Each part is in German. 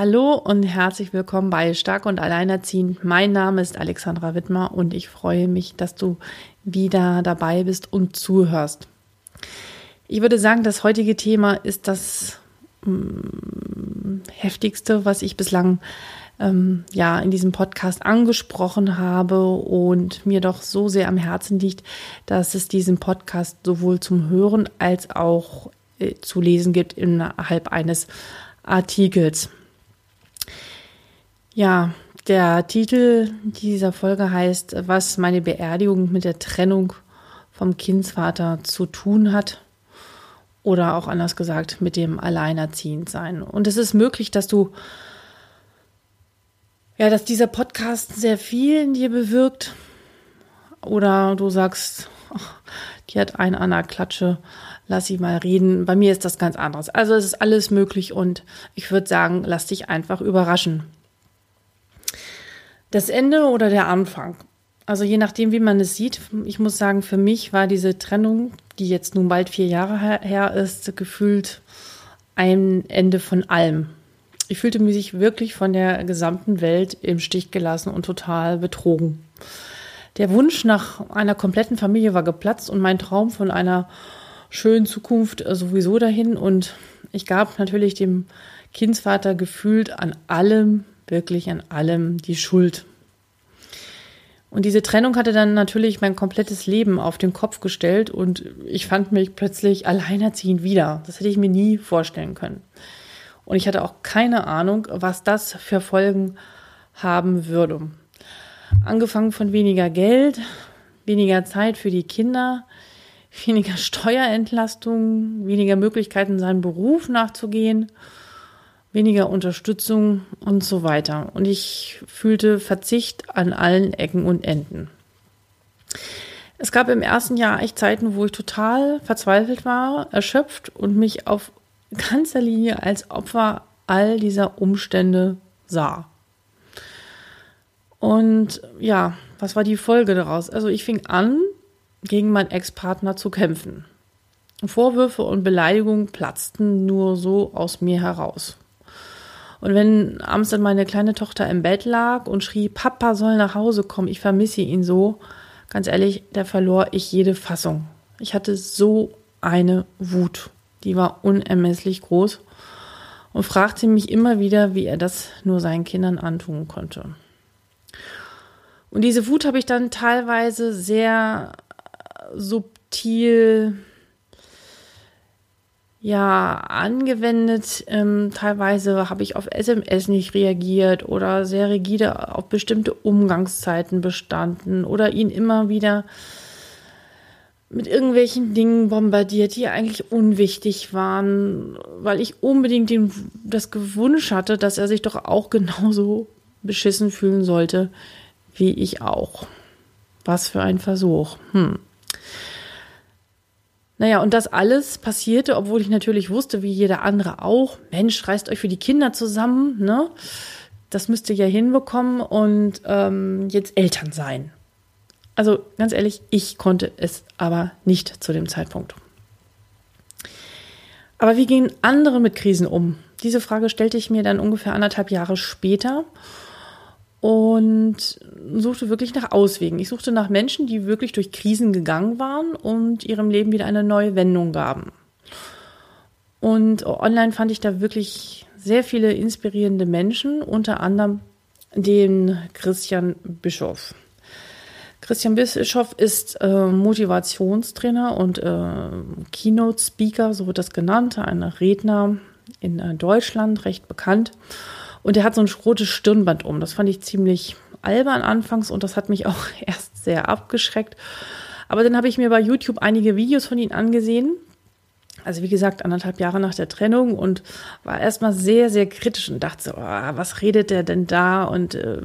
Hallo und herzlich willkommen bei Stark und Alleinerziehend. Mein Name ist Alexandra Wittmer und ich freue mich, dass du wieder dabei bist und zuhörst. Ich würde sagen, das heutige Thema ist das ähm, heftigste, was ich bislang ähm, ja in diesem Podcast angesprochen habe und mir doch so sehr am Herzen liegt, dass es diesen Podcast sowohl zum Hören als auch äh, zu lesen gibt innerhalb eines Artikels. Ja, der Titel dieser Folge heißt, was meine Beerdigung mit der Trennung vom Kindsvater zu tun hat. Oder auch anders gesagt, mit dem Alleinerziehendsein. Und es ist möglich, dass du, ja, dass dieser Podcast sehr viel in dir bewirkt. Oder du sagst, ach, die hat einen an der Klatsche, lass sie mal reden. Bei mir ist das ganz anderes. Also es ist alles möglich und ich würde sagen, lass dich einfach überraschen. Das Ende oder der Anfang? Also je nachdem, wie man es sieht. Ich muss sagen, für mich war diese Trennung, die jetzt nun bald vier Jahre her ist, gefühlt ein Ende von allem. Ich fühlte mich wirklich von der gesamten Welt im Stich gelassen und total betrogen. Der Wunsch nach einer kompletten Familie war geplatzt und mein Traum von einer schönen Zukunft sowieso dahin. Und ich gab natürlich dem Kindsvater gefühlt an allem wirklich an allem die Schuld. Und diese Trennung hatte dann natürlich mein komplettes Leben auf den Kopf gestellt und ich fand mich plötzlich alleinerziehend wieder. Das hätte ich mir nie vorstellen können. Und ich hatte auch keine Ahnung, was das für Folgen haben würde. Angefangen von weniger Geld, weniger Zeit für die Kinder, weniger Steuerentlastung, weniger Möglichkeiten, seinem Beruf nachzugehen weniger Unterstützung und so weiter. Und ich fühlte Verzicht an allen Ecken und Enden. Es gab im ersten Jahr echt Zeiten, wo ich total verzweifelt war, erschöpft und mich auf ganzer Linie als Opfer all dieser Umstände sah. Und ja, was war die Folge daraus? Also ich fing an, gegen meinen Ex-Partner zu kämpfen. Vorwürfe und Beleidigungen platzten nur so aus mir heraus. Und wenn abends dann meine kleine Tochter im Bett lag und schrie, Papa soll nach Hause kommen, ich vermisse ihn so, ganz ehrlich, da verlor ich jede Fassung. Ich hatte so eine Wut, die war unermesslich groß und fragte mich immer wieder, wie er das nur seinen Kindern antun konnte. Und diese Wut habe ich dann teilweise sehr subtil ja angewendet. Ähm, teilweise habe ich auf SMS nicht reagiert oder sehr rigide auf bestimmte Umgangszeiten bestanden oder ihn immer wieder mit irgendwelchen Dingen bombardiert, die eigentlich unwichtig waren, weil ich unbedingt den, das Gewunsch hatte, dass er sich doch auch genauso beschissen fühlen sollte wie ich auch. Was für ein Versuch. Hm. Naja, und das alles passierte, obwohl ich natürlich wusste, wie jeder andere auch, Mensch, reißt euch für die Kinder zusammen, ne? Das müsst ihr ja hinbekommen und ähm, jetzt Eltern sein. Also ganz ehrlich, ich konnte es aber nicht zu dem Zeitpunkt. Aber wie gehen andere mit Krisen um? Diese Frage stellte ich mir dann ungefähr anderthalb Jahre später und suchte wirklich nach Auswegen. Ich suchte nach Menschen, die wirklich durch Krisen gegangen waren und ihrem Leben wieder eine neue Wendung gaben. Und online fand ich da wirklich sehr viele inspirierende Menschen, unter anderem den Christian Bischof. Christian Bischof ist äh, Motivationstrainer und äh, Keynote Speaker, so wird das genannt, ein Redner in äh, Deutschland, recht bekannt. Und er hat so ein rotes Stirnband um. Das fand ich ziemlich albern anfangs und das hat mich auch erst sehr abgeschreckt. Aber dann habe ich mir bei YouTube einige Videos von ihm angesehen. also wie gesagt, anderthalb Jahre nach der Trennung und war erstmal sehr, sehr kritisch und dachte so, oh, was redet der denn da? Und äh,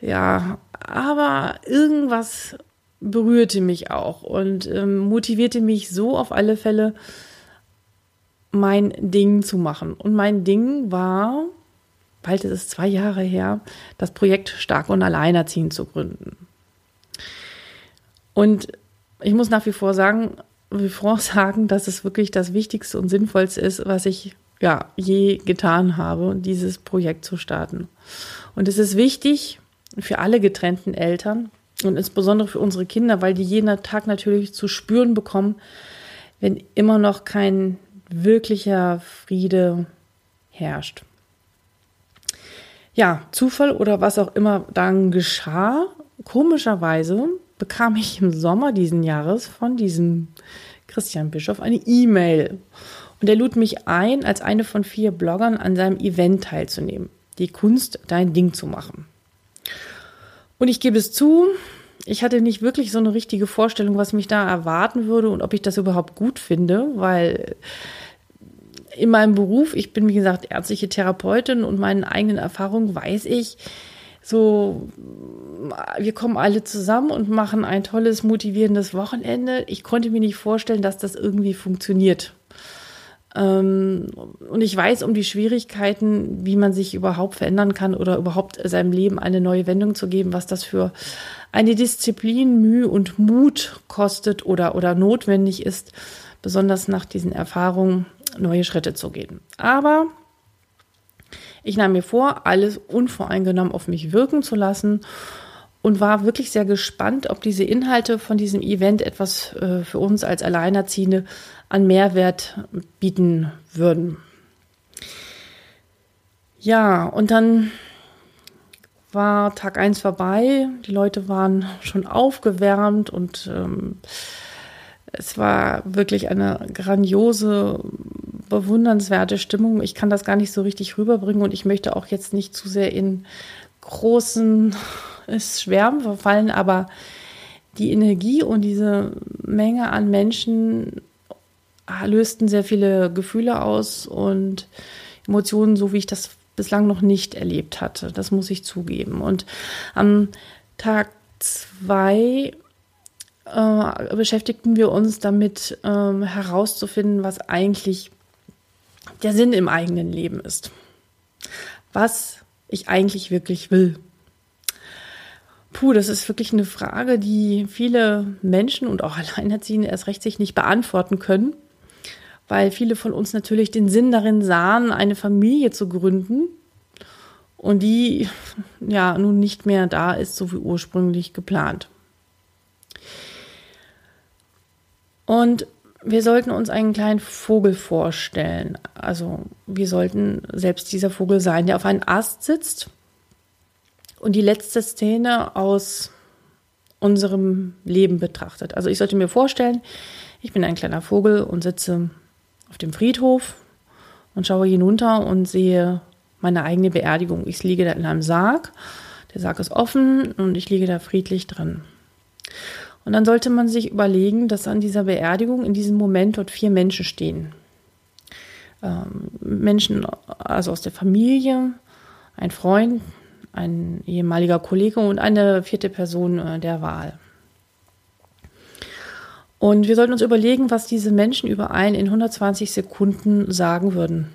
ja, aber irgendwas berührte mich auch und ähm, motivierte mich so auf alle Fälle, mein Ding zu machen. Und mein Ding war, bald ist es zwei Jahre her, das Projekt Stark und Alleinerziehend zu gründen. Und ich muss nach wie vor sagen, wie vor sagen, dass es wirklich das Wichtigste und Sinnvollste ist, was ich ja je getan habe, dieses Projekt zu starten. Und es ist wichtig für alle getrennten Eltern und insbesondere für unsere Kinder, weil die jeden Tag natürlich zu spüren bekommen, wenn immer noch kein wirklicher Friede herrscht. Ja, Zufall oder was auch immer dann geschah, komischerweise bekam ich im Sommer diesen Jahres von diesem Christian Bischof eine E-Mail. Und er lud mich ein, als eine von vier Bloggern an seinem Event teilzunehmen. Die Kunst, dein Ding zu machen. Und ich gebe es zu, ich hatte nicht wirklich so eine richtige Vorstellung, was mich da erwarten würde und ob ich das überhaupt gut finde, weil in meinem Beruf, ich bin wie gesagt ärztliche Therapeutin und meinen eigenen Erfahrungen weiß ich, so, wir kommen alle zusammen und machen ein tolles, motivierendes Wochenende. Ich konnte mir nicht vorstellen, dass das irgendwie funktioniert. Ähm, und ich weiß um die Schwierigkeiten, wie man sich überhaupt verändern kann oder überhaupt seinem Leben eine neue Wendung zu geben, was das für eine Disziplin, Mühe und Mut kostet oder, oder notwendig ist, besonders nach diesen Erfahrungen neue Schritte zu gehen. Aber ich nahm mir vor, alles unvoreingenommen auf mich wirken zu lassen und war wirklich sehr gespannt, ob diese Inhalte von diesem Event etwas äh, für uns als Alleinerziehende an Mehrwert bieten würden. Ja, und dann war Tag eins vorbei. Die Leute waren schon aufgewärmt und ähm, es war wirklich eine grandiose, bewundernswerte Stimmung. Ich kann das gar nicht so richtig rüberbringen und ich möchte auch jetzt nicht zu sehr in großen Schwärmen verfallen, aber die Energie und diese Menge an Menschen lösten sehr viele Gefühle aus und Emotionen, so wie ich das bislang noch nicht erlebt hatte. Das muss ich zugeben. Und am Tag zwei äh, beschäftigten wir uns damit ähm, herauszufinden, was eigentlich der Sinn im eigenen Leben ist. Was ich eigentlich wirklich will. Puh, das ist wirklich eine Frage, die viele Menschen und auch Alleinerziehende erst recht sich nicht beantworten können, weil viele von uns natürlich den Sinn darin sahen, eine Familie zu gründen und die ja nun nicht mehr da ist, so wie ursprünglich geplant. Und wir sollten uns einen kleinen Vogel vorstellen. Also wir sollten selbst dieser Vogel sein, der auf einem Ast sitzt. Und die letzte Szene aus unserem Leben betrachtet. Also ich sollte mir vorstellen, ich bin ein kleiner Vogel und sitze auf dem Friedhof und schaue hinunter und sehe meine eigene Beerdigung. Ich liege da in einem Sarg. Der Sarg ist offen und ich liege da friedlich drin. Und dann sollte man sich überlegen, dass an dieser Beerdigung in diesem Moment dort vier Menschen stehen. Ähm, Menschen also aus der Familie, ein Freund, ein ehemaliger Kollege und eine vierte Person äh, der Wahl. Und wir sollten uns überlegen, was diese Menschen überein in 120 Sekunden sagen würden.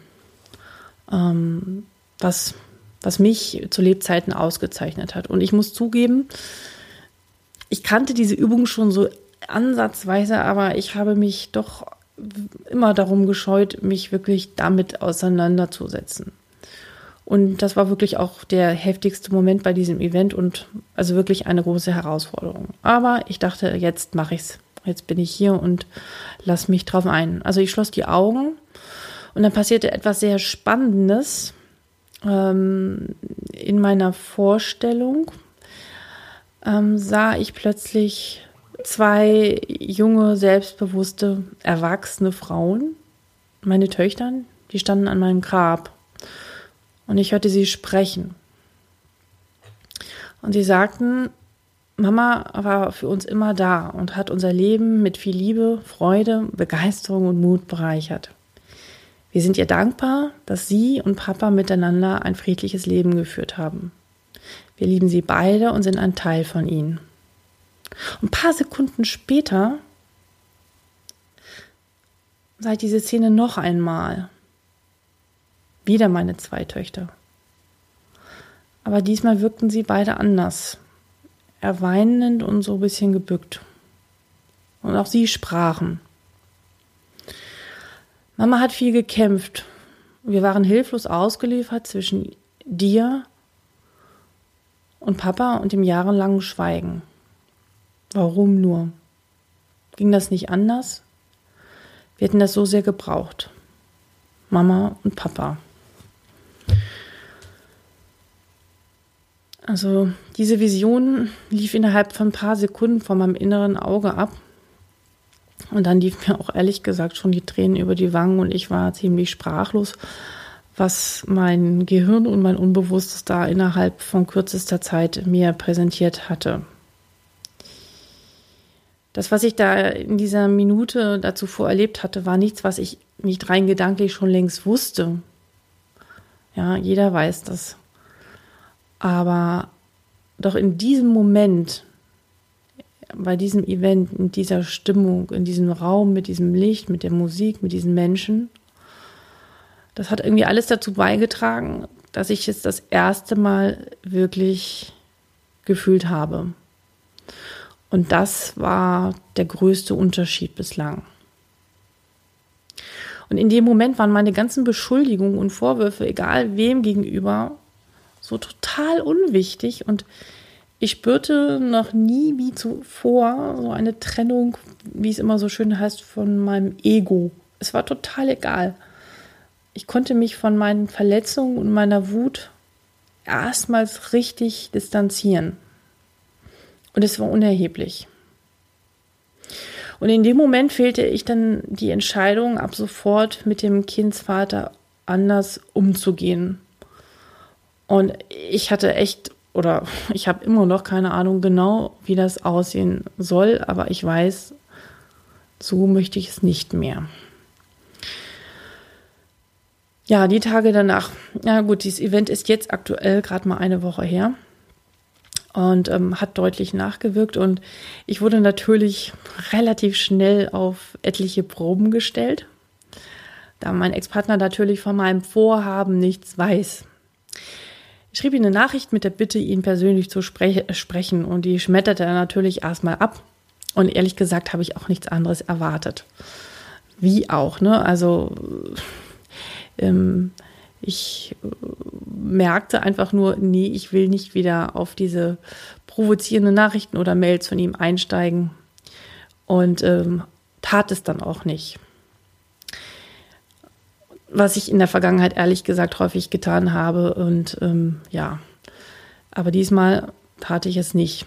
Ähm, was, was mich zu Lebzeiten ausgezeichnet hat. Und ich muss zugeben, ich kannte diese Übung schon so ansatzweise, aber ich habe mich doch immer darum gescheut, mich wirklich damit auseinanderzusetzen. Und das war wirklich auch der heftigste Moment bei diesem Event und also wirklich eine große Herausforderung. Aber ich dachte, jetzt mache ich's. Jetzt bin ich hier und lass mich drauf ein. Also ich schloss die Augen und dann passierte etwas sehr Spannendes ähm, in meiner Vorstellung ähm, sah ich plötzlich zwei junge, selbstbewusste, erwachsene Frauen, meine Töchtern, die standen an meinem Grab. Und ich hörte sie sprechen. Und sie sagten, Mama war für uns immer da und hat unser Leben mit viel Liebe, Freude, Begeisterung und Mut bereichert. Wir sind ihr dankbar, dass sie und Papa miteinander ein friedliches Leben geführt haben. Wir lieben sie beide und sind ein Teil von ihnen. ein paar Sekunden später sah ich diese Szene noch einmal. Wieder meine zwei Töchter. Aber diesmal wirkten sie beide anders. Er weinend und so ein bisschen gebückt. Und auch sie sprachen. Mama hat viel gekämpft. Wir waren hilflos ausgeliefert zwischen dir und Papa und dem jahrelangen Schweigen. Warum nur? Ging das nicht anders? Wir hätten das so sehr gebraucht. Mama und Papa. Also diese Vision lief innerhalb von ein paar Sekunden vor meinem inneren Auge ab. Und dann lief mir auch ehrlich gesagt schon die Tränen über die Wangen und ich war ziemlich sprachlos, was mein Gehirn und mein Unbewusstes da innerhalb von kürzester Zeit mir präsentiert hatte. Das, was ich da in dieser Minute dazu vorerlebt hatte, war nichts, was ich nicht rein gedanklich schon längst wusste. Ja, jeder weiß das. Aber doch in diesem Moment, bei diesem Event, in dieser Stimmung, in diesem Raum, mit diesem Licht, mit der Musik, mit diesen Menschen, das hat irgendwie alles dazu beigetragen, dass ich es das erste Mal wirklich gefühlt habe. Und das war der größte Unterschied bislang. Und in dem Moment waren meine ganzen Beschuldigungen und Vorwürfe, egal wem gegenüber, so total unwichtig und ich spürte noch nie wie zuvor so eine Trennung, wie es immer so schön heißt, von meinem Ego. Es war total egal. Ich konnte mich von meinen Verletzungen und meiner Wut erstmals richtig distanzieren. Und es war unerheblich. Und in dem Moment fehlte ich dann die Entscheidung, ab sofort mit dem Kindsvater anders umzugehen. Und ich hatte echt, oder ich habe immer noch keine Ahnung genau, wie das aussehen soll, aber ich weiß, so möchte ich es nicht mehr. Ja, die Tage danach. Ja gut, dieses Event ist jetzt aktuell gerade mal eine Woche her und ähm, hat deutlich nachgewirkt. Und ich wurde natürlich relativ schnell auf etliche Proben gestellt, da mein Ex-Partner natürlich von meinem Vorhaben nichts weiß. Ich schrieb ihm eine Nachricht mit der Bitte, ihn persönlich zu spre sprechen und die schmetterte er natürlich erstmal ab. Und ehrlich gesagt habe ich auch nichts anderes erwartet. Wie auch, ne? Also ähm, ich merkte einfach nur, nee, ich will nicht wieder auf diese provozierenden Nachrichten oder Mails von ihm einsteigen. Und ähm, tat es dann auch nicht was ich in der Vergangenheit ehrlich gesagt häufig getan habe. Und ähm, ja, aber diesmal tat ich es nicht.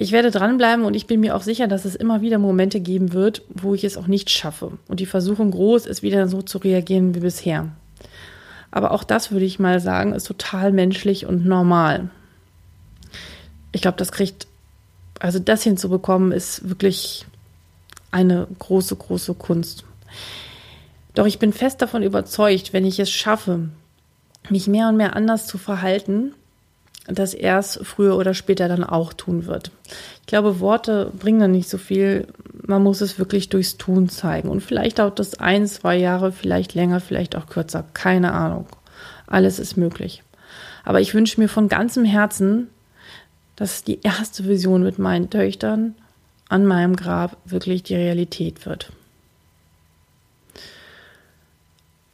Ich werde dranbleiben und ich bin mir auch sicher, dass es immer wieder Momente geben wird, wo ich es auch nicht schaffe. Und die Versuchung groß ist, wieder so zu reagieren wie bisher. Aber auch das würde ich mal sagen, ist total menschlich und normal. Ich glaube, das kriegt, also das hinzubekommen, ist wirklich eine große, große Kunst. Doch ich bin fest davon überzeugt, wenn ich es schaffe, mich mehr und mehr anders zu verhalten, dass er es früher oder später dann auch tun wird. Ich glaube, Worte bringen dann nicht so viel. Man muss es wirklich durchs Tun zeigen. Und vielleicht dauert das ein, zwei Jahre, vielleicht länger, vielleicht auch kürzer. Keine Ahnung. Alles ist möglich. Aber ich wünsche mir von ganzem Herzen, dass die erste Vision mit meinen Töchtern an meinem Grab wirklich die Realität wird.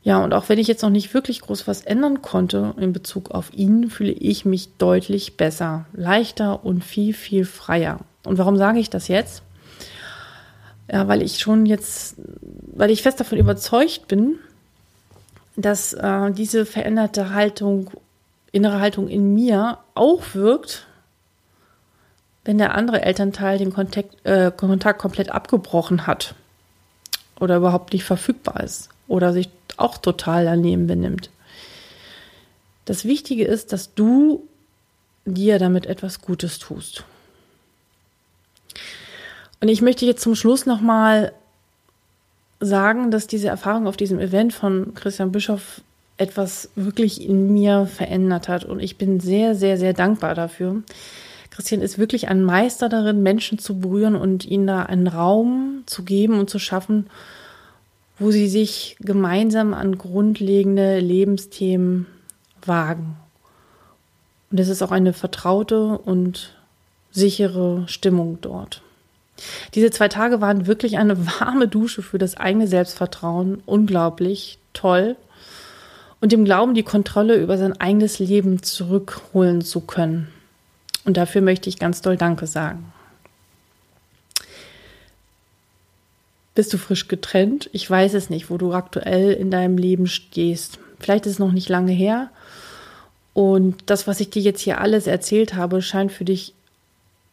Ja, und auch wenn ich jetzt noch nicht wirklich groß was ändern konnte in Bezug auf ihn, fühle ich mich deutlich besser, leichter und viel, viel freier. Und warum sage ich das jetzt? Ja, weil ich schon jetzt, weil ich fest davon überzeugt bin, dass äh, diese veränderte Haltung, innere Haltung in mir auch wirkt, wenn der andere Elternteil den Kontakt, äh, Kontakt komplett abgebrochen hat oder überhaupt nicht verfügbar ist oder sich auch total daneben benimmt. Das Wichtige ist, dass du dir damit etwas Gutes tust. Und ich möchte jetzt zum Schluss nochmal sagen, dass diese Erfahrung auf diesem Event von Christian Bischoff etwas wirklich in mir verändert hat. Und ich bin sehr, sehr, sehr dankbar dafür. Christian ist wirklich ein Meister darin, Menschen zu berühren und ihnen da einen Raum zu geben und zu schaffen, wo sie sich gemeinsam an grundlegende Lebensthemen wagen. Und es ist auch eine vertraute und sichere Stimmung dort. Diese zwei Tage waren wirklich eine warme Dusche für das eigene Selbstvertrauen. Unglaublich toll. Und dem Glauben, die Kontrolle über sein eigenes Leben zurückholen zu können. Und dafür möchte ich ganz doll Danke sagen. Bist du frisch getrennt? Ich weiß es nicht, wo du aktuell in deinem Leben stehst. Vielleicht ist es noch nicht lange her. Und das, was ich dir jetzt hier alles erzählt habe, scheint für dich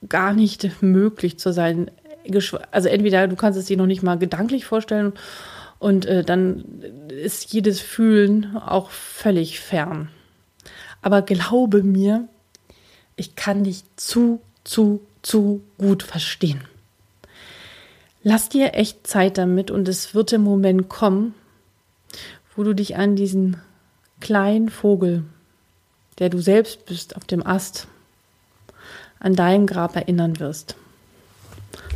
gar nicht möglich zu sein. Also entweder du kannst es dir noch nicht mal gedanklich vorstellen und äh, dann ist jedes Fühlen auch völlig fern. Aber glaube mir, ich kann dich zu, zu, zu gut verstehen. Lass dir echt Zeit damit und es wird der Moment kommen, wo du dich an diesen kleinen Vogel, der du selbst bist, auf dem Ast, an deinem Grab erinnern wirst.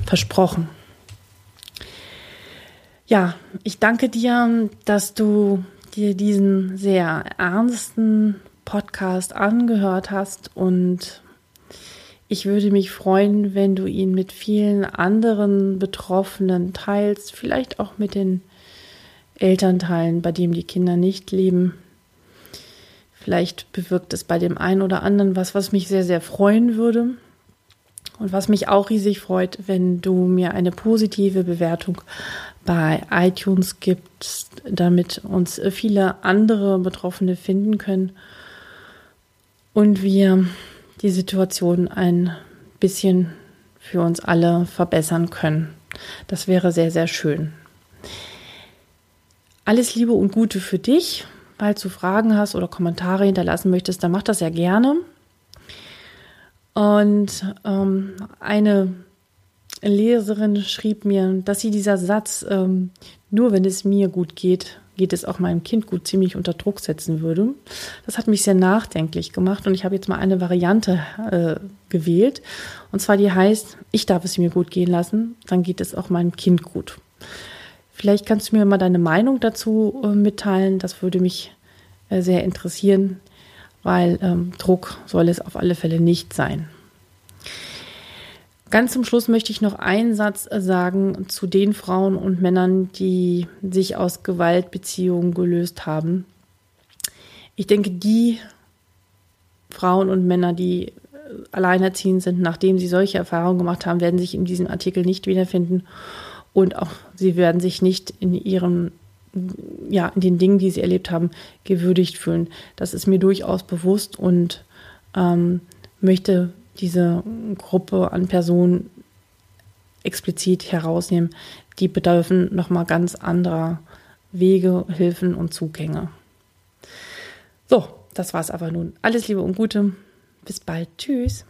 Versprochen. Ja, ich danke dir, dass du dir diesen sehr ernsten Podcast angehört hast und ich würde mich freuen, wenn du ihn mit vielen anderen Betroffenen teilst, vielleicht auch mit den Elternteilen, bei dem die Kinder nicht leben. Vielleicht bewirkt es bei dem einen oder anderen was, was mich sehr, sehr freuen würde. Und was mich auch riesig freut, wenn du mir eine positive Bewertung bei iTunes gibst, damit uns viele andere Betroffene finden können und wir die Situation ein bisschen für uns alle verbessern können. Das wäre sehr, sehr schön. Alles Liebe und Gute für dich. Falls du Fragen hast oder Kommentare hinterlassen möchtest, dann mach das ja gerne. Und ähm, eine Leserin schrieb mir, dass sie dieser Satz, ähm, nur wenn es mir gut geht, geht es auch meinem Kind gut, ziemlich unter Druck setzen würde. Das hat mich sehr nachdenklich gemacht und ich habe jetzt mal eine Variante äh, gewählt. Und zwar die heißt, ich darf es mir gut gehen lassen, dann geht es auch meinem Kind gut. Vielleicht kannst du mir mal deine Meinung dazu äh, mitteilen. Das würde mich äh, sehr interessieren, weil ähm, Druck soll es auf alle Fälle nicht sein. Ganz zum Schluss möchte ich noch einen Satz sagen zu den Frauen und Männern, die sich aus Gewaltbeziehungen gelöst haben. Ich denke, die Frauen und Männer, die alleinerziehend sind, nachdem sie solche Erfahrungen gemacht haben, werden sich in diesem Artikel nicht wiederfinden und auch sie werden sich nicht in ihren ja, in den Dingen, die sie erlebt haben, gewürdigt fühlen. Das ist mir durchaus bewusst und ähm, möchte diese Gruppe an Personen explizit herausnehmen, die bedürfen nochmal ganz anderer Wege, Hilfen und Zugänge. So, das war's aber nun. Alles Liebe und Gute. Bis bald. Tschüss.